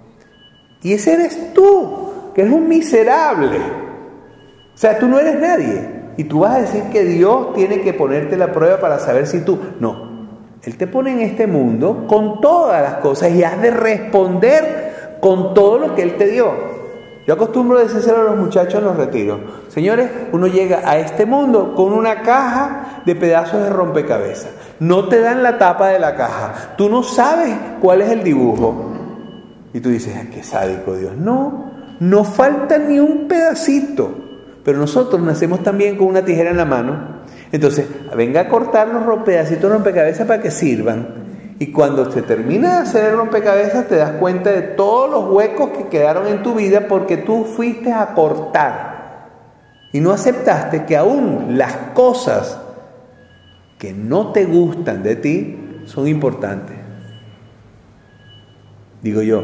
Y ese eres tú, que eres un miserable. O sea, tú no eres nadie. Y tú vas a decir que Dios tiene que ponerte la prueba para saber si tú... No, Él te pone en este mundo con todas las cosas y has de responder con todo lo que Él te dio. Yo acostumbro decírselo a los muchachos en los retiros. Señores, uno llega a este mundo con una caja de pedazos de rompecabezas. No te dan la tapa de la caja. Tú no sabes cuál es el dibujo. Y tú dices, qué sádico Dios. No, no falta ni un pedacito. Pero nosotros nacemos también con una tijera en la mano. Entonces, venga a cortar los pedacitos de rompecabezas para que sirvan. Y cuando se termina de hacer el rompecabezas, te das cuenta de todos los huecos que quedaron en tu vida porque tú fuiste a cortar. Y no aceptaste que aún las cosas que no te gustan de ti son importantes. Digo yo,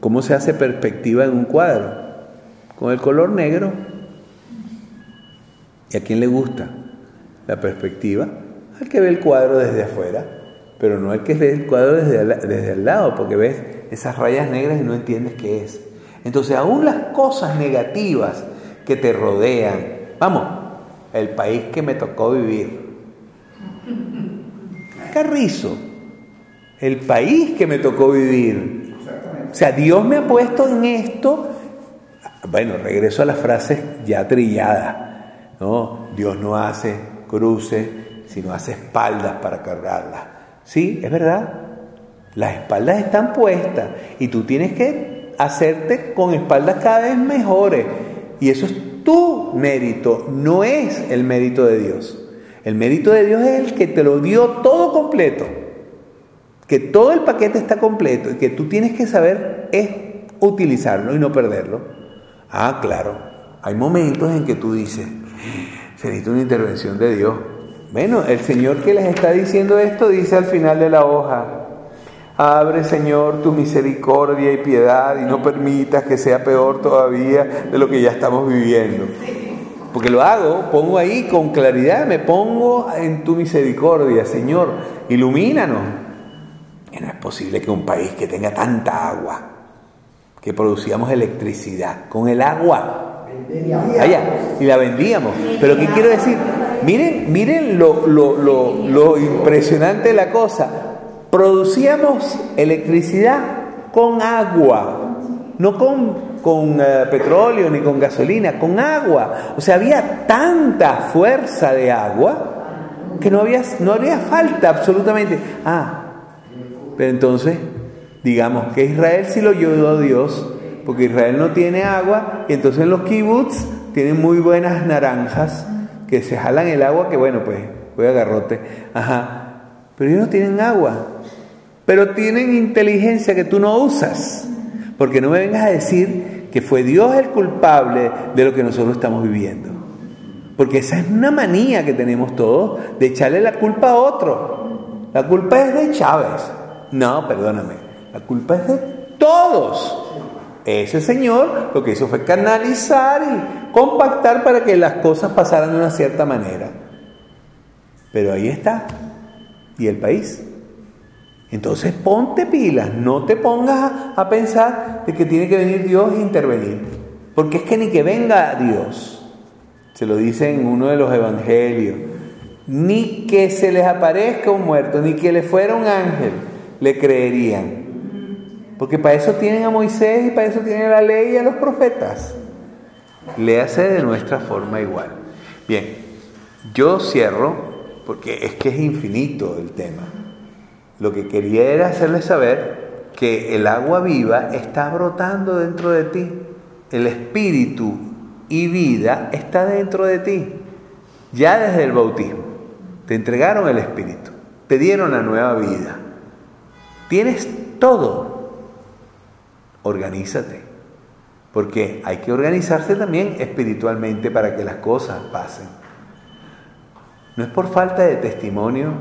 ¿cómo se hace perspectiva en un cuadro? Con el color negro. ¿Y a quién le gusta la perspectiva? Al que ve el cuadro desde afuera pero no hay que ver el cuadro desde, desde el lado, porque ves esas rayas negras y no entiendes qué es. Entonces, aún las cosas negativas que te rodean, vamos, el país que me tocó vivir, Carrizo, el país que me tocó vivir. O sea, Dios me ha puesto en esto, bueno, regreso a las frases ya trilladas, ¿no? Dios no hace cruces, sino hace espaldas para cargarlas. Sí, es verdad. Las espaldas están puestas y tú tienes que hacerte con espaldas cada vez mejores. Y eso es tu mérito, no es el mérito de Dios. El mérito de Dios es el que te lo dio todo completo. Que todo el paquete está completo y que tú tienes que saber es utilizarlo y no perderlo. Ah, claro. Hay momentos en que tú dices, se necesita una intervención de Dios. Bueno, el Señor que les está diciendo esto dice al final de la hoja, abre Señor tu misericordia y piedad y no permitas que sea peor todavía de lo que ya estamos viviendo. Porque lo hago, pongo ahí con claridad, me pongo en tu misericordia, Señor, ilumínanos. Y no es posible que un país que tenga tanta agua, que producíamos electricidad con el agua, allá, y la vendíamos. Pero ¿qué quiero decir? Miren, miren lo, impresionante de la cosa. Producíamos electricidad con agua, no con, con eh, petróleo ni con gasolina, con agua. O sea, había tanta fuerza de agua que no había, no había falta absolutamente. Ah, pero entonces, digamos que Israel sí lo ayudó a Dios, porque Israel no tiene agua, y entonces los kibbutz tienen muy buenas naranjas que se jalan el agua, que bueno, pues voy a garrote. Ajá. Pero ellos no tienen agua. Pero tienen inteligencia que tú no usas. Porque no me vengas a decir que fue Dios el culpable de lo que nosotros estamos viviendo. Porque esa es una manía que tenemos todos de echarle la culpa a otro. La culpa es de Chávez. No, perdóname. La culpa es de todos. Ese señor lo que hizo fue canalizar y compactar para que las cosas pasaran de una cierta manera. Pero ahí está. ¿Y el país? Entonces ponte pilas, no te pongas a pensar de que tiene que venir Dios e intervenir. Porque es que ni que venga Dios, se lo dice en uno de los evangelios, ni que se les aparezca un muerto, ni que le fuera un ángel, le creerían. Porque para eso tienen a Moisés y para eso tienen la ley y a los profetas. Le hace de nuestra forma igual. Bien, yo cierro porque es que es infinito el tema. Lo que quería era hacerles saber que el agua viva está brotando dentro de ti. El espíritu y vida está dentro de ti. Ya desde el bautismo. Te entregaron el espíritu. Te dieron la nueva vida. Tienes todo organízate. Porque hay que organizarse también espiritualmente para que las cosas pasen. No es por falta de testimonio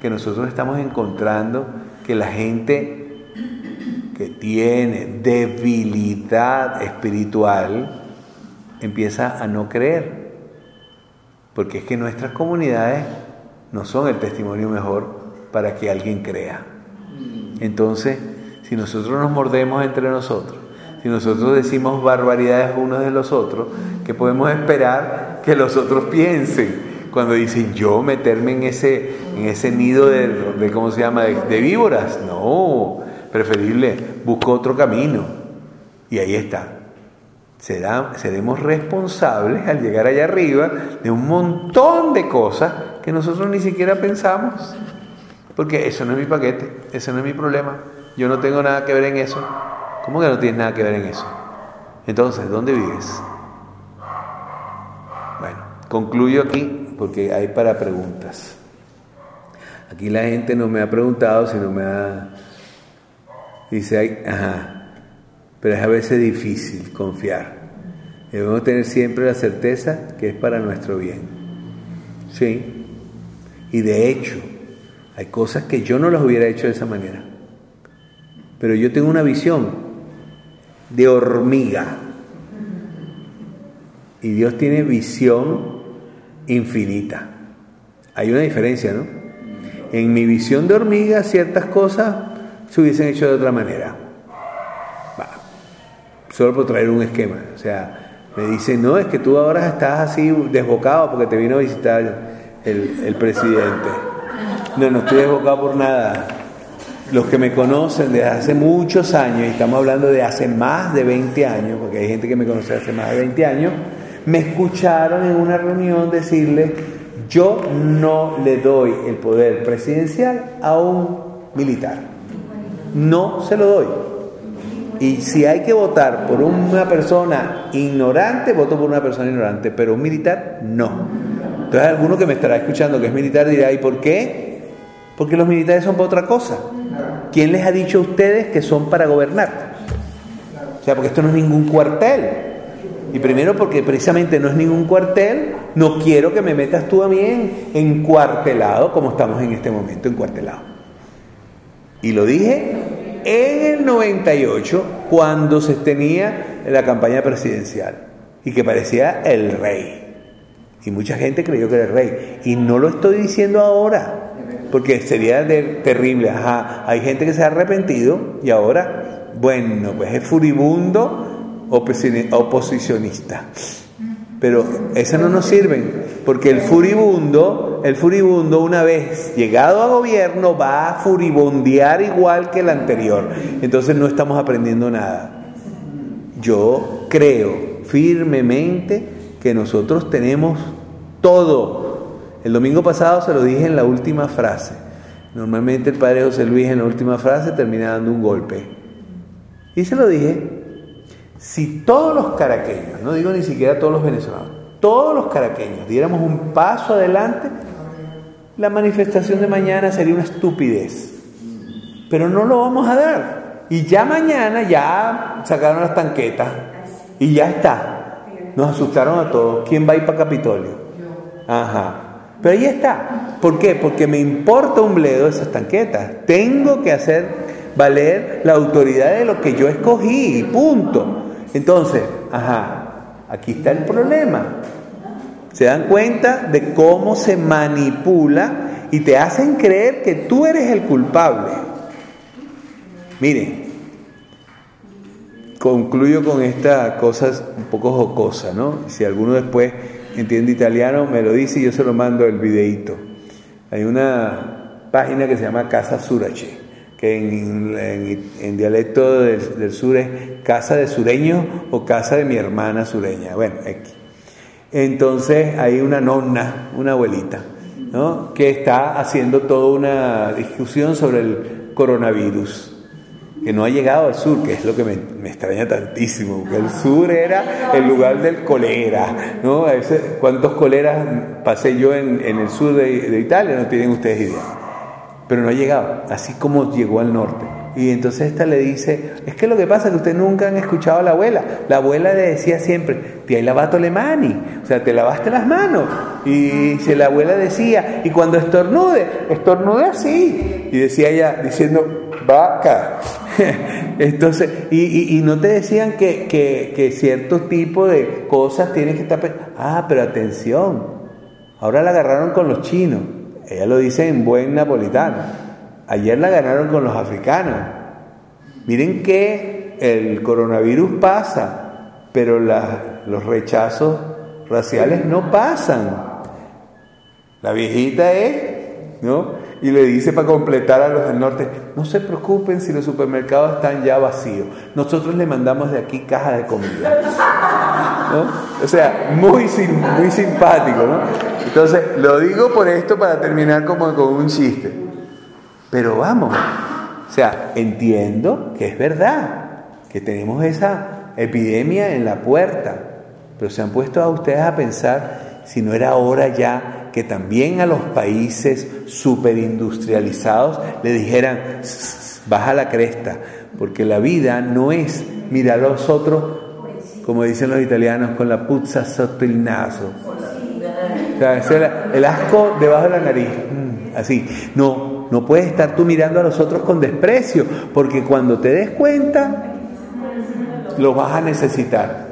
que nosotros estamos encontrando que la gente que tiene debilidad espiritual empieza a no creer. Porque es que nuestras comunidades no son el testimonio mejor para que alguien crea. Entonces, si nosotros nos mordemos entre nosotros, si nosotros decimos barbaridades unos de los otros, ¿qué podemos esperar que los otros piensen? Cuando dicen yo meterme en ese, en ese nido de, ¿cómo se llama?, de, víboras. No, preferible, busco otro camino. Y ahí está. Será, seremos responsables al llegar allá arriba de un montón de cosas que nosotros ni siquiera pensamos. Porque eso no es mi paquete, ese no es mi problema. Yo no tengo nada que ver en eso. ¿Cómo que no tienes nada que ver en eso? Entonces, ¿dónde vives? Bueno, concluyo aquí porque hay para preguntas. Aquí la gente no me ha preguntado, sino me ha... Dice, ajá, pero es a veces difícil confiar. Debemos tener siempre la certeza que es para nuestro bien. Sí. Y de hecho, hay cosas que yo no las hubiera hecho de esa manera. Pero yo tengo una visión de hormiga. Y Dios tiene visión infinita. Hay una diferencia, ¿no? En mi visión de hormiga ciertas cosas se hubiesen hecho de otra manera. solo por traer un esquema. O sea, me dicen, no, es que tú ahora estás así desbocado porque te vino a visitar el, el presidente. No, no estoy desbocado por nada. Los que me conocen desde hace muchos años, y estamos hablando de hace más de 20 años, porque hay gente que me conoce hace más de 20 años, me escucharon en una reunión decirle, yo no le doy el poder presidencial a un militar. No se lo doy. Y si hay que votar por una persona ignorante, voto por una persona ignorante, pero un militar no. Entonces alguno que me estará escuchando que es militar dirá, ¿y por qué? Porque los militares son para otra cosa. ¿Quién les ha dicho a ustedes que son para gobernar? O sea, porque esto no es ningún cuartel. Y primero porque precisamente no es ningún cuartel, no quiero que me metas tú a mí en, cuartelado, como estamos en este momento, en cuartelado. Y lo dije en el 98, cuando se tenía la campaña presidencial, y que parecía el rey. Y mucha gente creyó que era el rey. Y no lo estoy diciendo ahora porque sería terrible. Ajá, hay gente que se ha arrepentido y ahora, bueno, pues es furibundo oposicionista. Pero eso no nos sirve, porque el furibundo, el furibundo una vez llegado a gobierno va a furibundear igual que el anterior. Entonces no estamos aprendiendo nada. Yo creo firmemente que nosotros tenemos todo el domingo pasado se lo dije en la última frase. Normalmente el padre José Luis en la última frase termina dando un golpe. Y se lo dije, si todos los caraqueños, no digo ni siquiera todos los venezolanos, todos los caraqueños diéramos un paso adelante, la manifestación de mañana sería una estupidez. Pero no lo vamos a dar. Y ya mañana ya sacaron las tanquetas y ya está. Nos asustaron a todos. ¿Quién va a ir para Capitolio? Ajá. Pero ahí está. ¿Por qué? Porque me importa un bledo esas tanquetas. Tengo que hacer valer la autoridad de lo que yo escogí, punto. Entonces, ajá, aquí está el problema. Se dan cuenta de cómo se manipula y te hacen creer que tú eres el culpable. Miren, concluyo con esta cosa un poco jocosa, ¿no? Si alguno después entiende italiano, me lo dice y yo se lo mando el videíto. Hay una página que se llama Casa Surache, que en, dialecto del, sur es casa de sureño o casa de mi hermana sureña. Bueno, aquí. Entonces hay una nonna, una abuelita, ¿no? que está haciendo toda una discusión sobre el coronavirus que no ha llegado al sur, que es lo que me, extraña tantísimo, porque el sur era el lugar del colera, ¿no? ¿Cuántos coleras pasé yo en, el sur de, Italia? No tienen ustedes idea. Pero no ha llegado, así como llegó al norte. Y entonces esta le dice, es que lo que pasa es que ustedes nunca han escuchado a la abuela. La abuela le decía siempre, te hay lavato le mani, o sea, te lavaste las manos. Y se la abuela decía, y cuando estornude, estornude así. Y decía ella, diciendo, vaca. Entonces, y, no te decían que, que, cierto tipo de cosas tienen que estar... Ah, pero atención, ahora la agarraron con los chinos, ella lo dice en buen napolitano, ayer la agarraron con los africanos. Miren qué el coronavirus pasa, pero los rechazos raciales no pasan. La viejita es, ¿no? Y le dice para completar a los del norte, no se preocupen si los supermercados están ya vacíos. Nosotros le mandamos de aquí caja de comida. ¿no? O sea, muy, sim- muy simpático, ¿no? Entonces, lo digo por esto para terminar como con un chiste. Pero vamos, o sea, entiendo que es verdad, que tenemos esa epidemia en la puerta, pero se han puesto a ustedes a pensar si no era hora ya que también a los países superindustrializados le dijeran, "Sss, baja la cresta, porque la vida no es mirar a los otros, como dicen los italianos, con la puzza sotto il naso. El asco debajo de la nariz, mm, así. No, no puedes estar tú mirando a los otros con desprecio, porque cuando te des cuenta, lo vas a necesitar.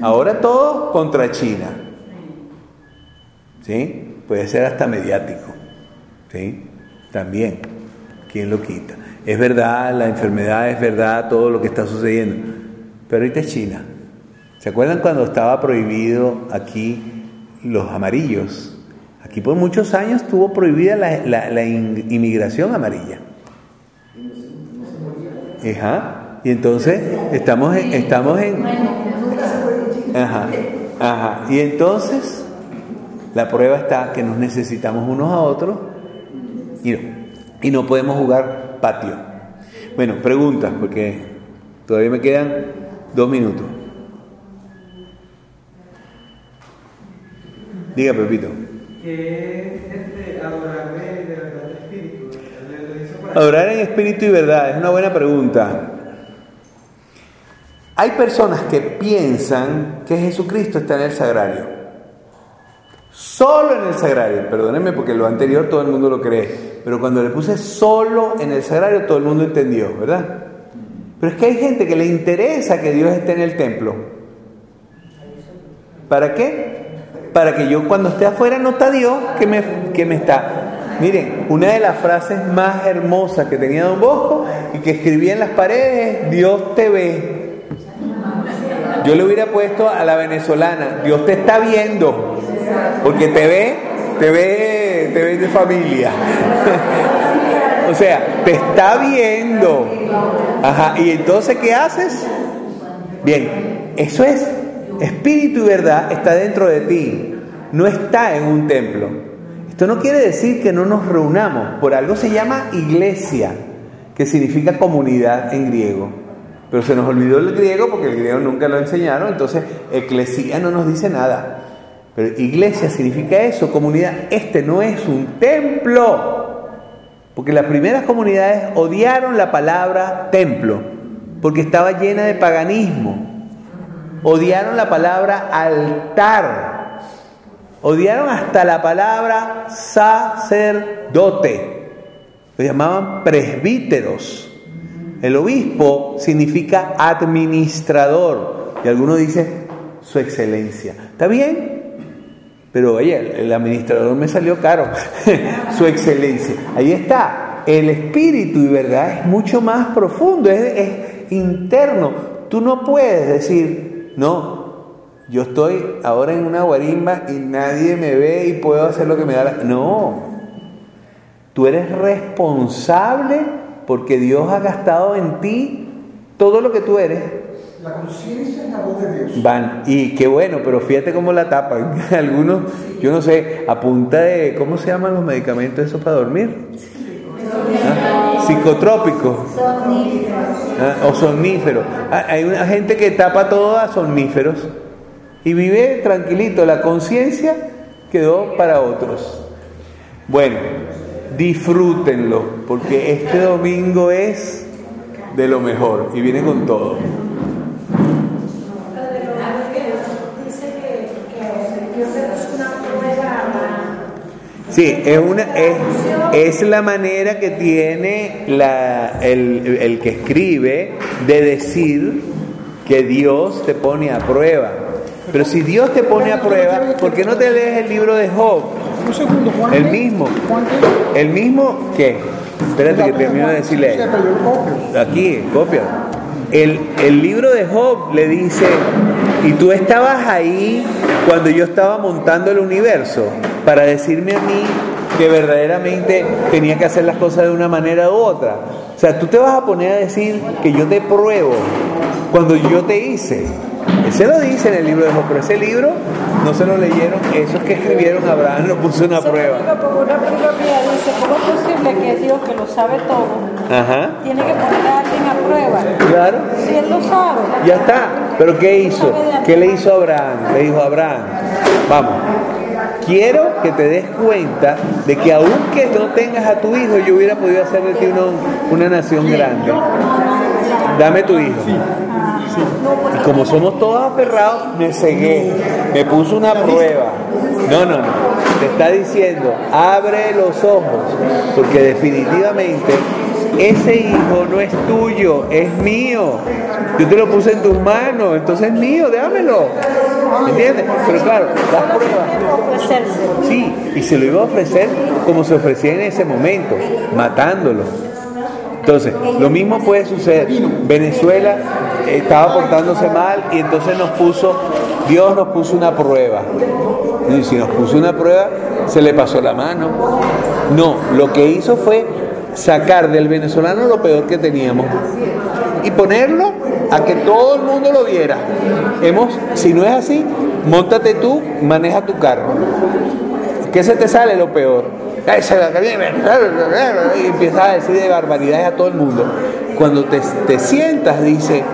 Ahora todo contra China. ¿Sí? Puede ser hasta mediático. ¿Sí? También. ¿Quién lo quita? Es verdad, la enfermedad es verdad, todo lo que está sucediendo. Pero ahorita es China. ¿Se acuerdan cuando estaba prohibido aquí los amarillos? Aquí por muchos años estuvo prohibida la, la- la in- inmigración amarilla. Ajá. Y entonces estamos en, estamos en, Ajá, ajá. Y entonces la prueba está que nos necesitamos unos a otros y no, y no podemos jugar patio. Bueno, preguntas, porque todavía me quedan dos minutos. Diga, Pepito. es este, de verdad de espíritu. Adorar en espíritu y verdad es una buena pregunta. Hay personas que piensan que Jesucristo está en el sagrario. Solo en el sagrario. Perdónenme porque lo anterior todo el mundo lo cree. Pero cuando le puse solo en el sagrario todo el mundo entendió, ¿verdad? Pero es que hay gente que le interesa que Dios esté en el templo. ¿Para qué? Para que yo cuando esté afuera no está Dios que me, que me está. Miren, una de las frases más hermosas que tenía Don Bosco y que escribía en las paredes es, Dios te ve. Yo le hubiera puesto a la venezolana, Dios te está viendo, porque te ve, te ve, te ve de familia. o sea, te está viendo. Ajá, y entonces, ¿qué haces? Bien, eso es espíritu y verdad está dentro de ti, no está en un templo. Esto no quiere decir que no nos reunamos, por algo se llama iglesia, que significa comunidad en griego. Pero se nos olvidó el griego porque el griego nunca lo enseñaron, entonces eclesía no nos dice nada. Pero iglesia significa eso, comunidad. Este no es un templo. Porque las primeras comunidades odiaron la palabra templo, porque estaba llena de paganismo. Odiaron la palabra altar. Odiaron hasta la palabra sacerdote. Lo llamaban presbíteros. El obispo significa administrador. Y algunos dicen su excelencia. ¿Está bien? Pero oye, el, administrador me salió caro. su excelencia. Ahí está. El espíritu y verdad es mucho más profundo, es, es interno. Tú no puedes decir, no, yo estoy ahora en una guarimba y nadie me ve y puedo hacer lo que me da la... No. Tú eres responsable porque Dios ha gastado en ti todo lo que tú eres. La conciencia es la voz de Dios. Van, y qué bueno, pero fíjate cómo la tapan. Algunos, yo no sé, a punta de, ¿cómo se llaman los medicamentos esos para dormir? ¿Ah? Psicotrópicos ¿ah? o somníferos. Ah, Hay una gente que tapa todo a somníferos y vive tranquilito. La conciencia quedó para otros. Bueno, disfrútenlo, porque este domingo es de lo mejor y viene con todo. Dice que, que Dios le puso una prueba a Sí, es, una, es, es la manera que tiene la, el, el que escribe de decir que Dios te pone a prueba. Pero si Dios te pone a prueba, ¿por qué no te lees el libro de Job? Un segundo, Juan. El mismo. ¿El mismo qué? Espérate que termino de decirle. Aquí, copia. el, el libro de Job le dice, y tú estabas ahí cuando yo estaba montando el universo para decirme a mí que verdaderamente tenía que hacer las cosas de una manera u otra. O sea, tú te vas a poner a decir que yo te pruebo cuando yo te hice. Se lo dice en el libro de Job, pero ese libro no se lo leyeron, esos que escribieron Abraham lo puso una prueba. Una dice, ¿cómo es posible que Dios, que lo sabe todo, Ajá, tiene que poner a alguien a prueba? claro. Si él lo sabe. Ya está. Pero ¿qué hizo? ¿Qué le hizo Abraham? Le dijo a Abraham, vamos, quiero que te des cuenta de que aunque no tengas a tu hijo, yo hubiera podido hacer de ti una, una nación grande. Dame tu hijo. Y como somos todos aferrados, me cegué, me puso una prueba. No, no, no. Te está diciendo, abre los ojos, porque definitivamente ese hijo no es tuyo, es mío. Yo te lo puse en tus manos, entonces es mío, dámelo. ¿Entiendes? Pero claro, las pruebas. Sí, y se lo iba a ofrecer como se ofrecía en ese momento, matándolo. Entonces, lo mismo puede suceder. Venezuela estaba portándose mal y entonces nos puso, Dios nos puso una prueba. Y si nos puso una prueba, se le pasó la mano. No, lo que hizo fue sacar del venezolano lo peor que teníamos y ponerlo a que todo el mundo lo viera. Hemos, si no es así, montate tú, maneja tu carro. ¿Qué se te sale lo peor? Y empiezas a decir de barbaridades a todo el mundo. Cuando te, te sientas, dice,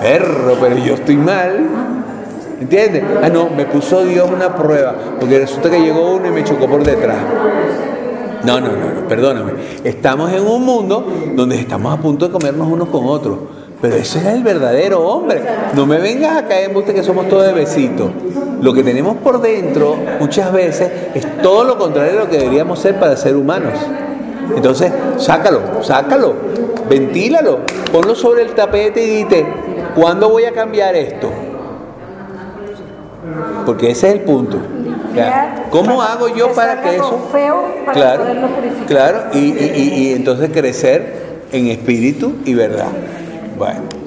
perro, pero yo estoy mal. ¿Entiendes? Ah, no, me puso Dios una prueba, porque resulta que llegó uno y me chocó por detrás. No, no, no, no, perdóname. Estamos en un mundo donde estamos a punto de comernos unos con otros. Pero ese es el verdadero hombre. No me vengas a caer en que somos todos de besitos. Lo que tenemos por dentro muchas veces es todo lo contrario de lo que deberíamos ser para ser humanos. Entonces, sácalo, sácalo, ventílalo, ponlo sobre el tapete y dite, ¿cuándo voy a cambiar esto? Porque ese es el punto. ¿Cómo hago yo para que eso... Feo para Claro, claro, y, y- y- y entonces crecer en espíritu y verdad. Bueno.